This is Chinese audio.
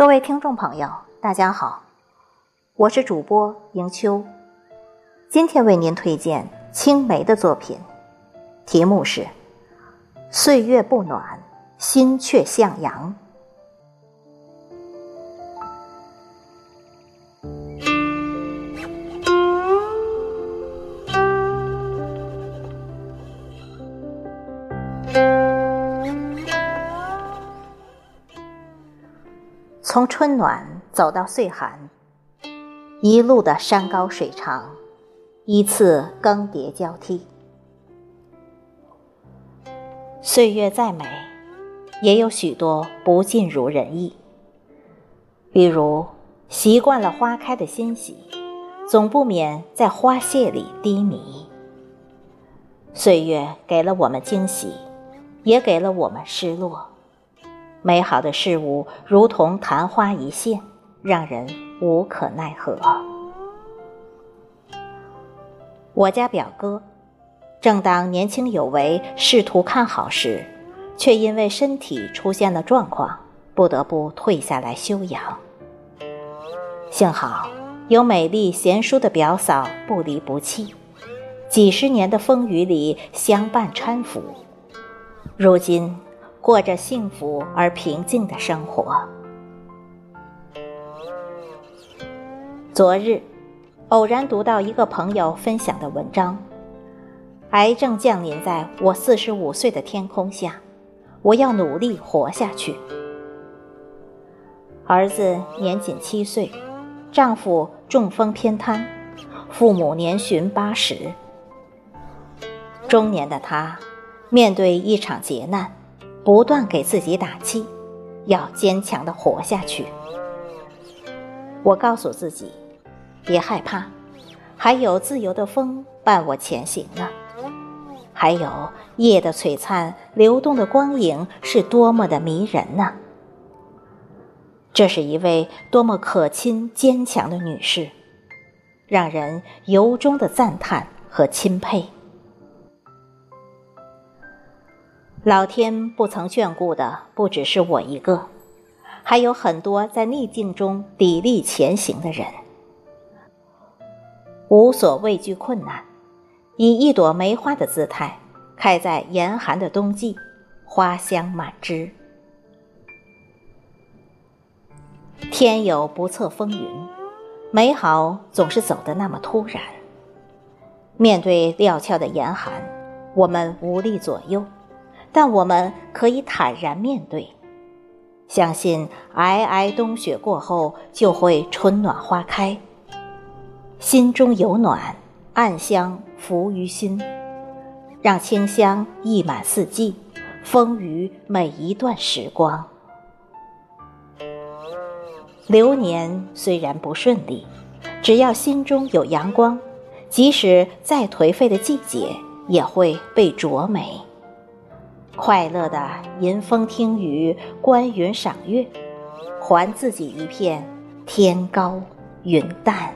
各位听众朋友，大家好，我是主播迎秋，今天为您推荐青梅的作品，题目是《岁月不暖，心却向阳》。从春暖走到岁寒，一路的山高水长，依次更迭交替。岁月再美，也有许多不尽如人意。比如，习惯了花开的欣喜，总不免在花谢里低迷。岁月给了我们惊喜，也给了我们失落。美好的事物如同昙花一现，让人无可奈何。我家表哥，正当年轻有为、仕途看好时，却因为身体出现了状况，不得不退下来休养。幸好有美丽贤淑的表嫂不离不弃，几十年的风雨里相伴搀扶，如今。过着幸福而平静的生活。昨日，偶然读到一个朋友分享的文章：“癌症降临在我四十五岁的天空下，我要努力活下去。”儿子年仅七岁，丈夫中风偏瘫，父母年旬八十，中年的他面对一场劫难。不断给自己打气，要坚强的活下去。我告诉自己，别害怕，还有自由的风伴我前行呢。还有夜的璀璨，流动的光影是多么的迷人呢。这是一位多么可亲、坚强的女士，让人由衷的赞叹和钦佩。老天不曾眷顾的不只是我一个，还有很多在逆境中砥砺前行的人，无所畏惧困难，以一朵梅花的姿态开在严寒的冬季，花香满枝。天有不测风云，美好总是走得那么突然。面对料峭的严寒，我们无力左右。但我们可以坦然面对，相信皑皑冬雪过后就会春暖花开。心中有暖，暗香浮于心，让清香溢满四季，丰腴每一段时光。流年虽然不顺利，只要心中有阳光，即使再颓废的季节也会被灼美。快乐的吟风听雨观云赏月还自己一片天高云淡。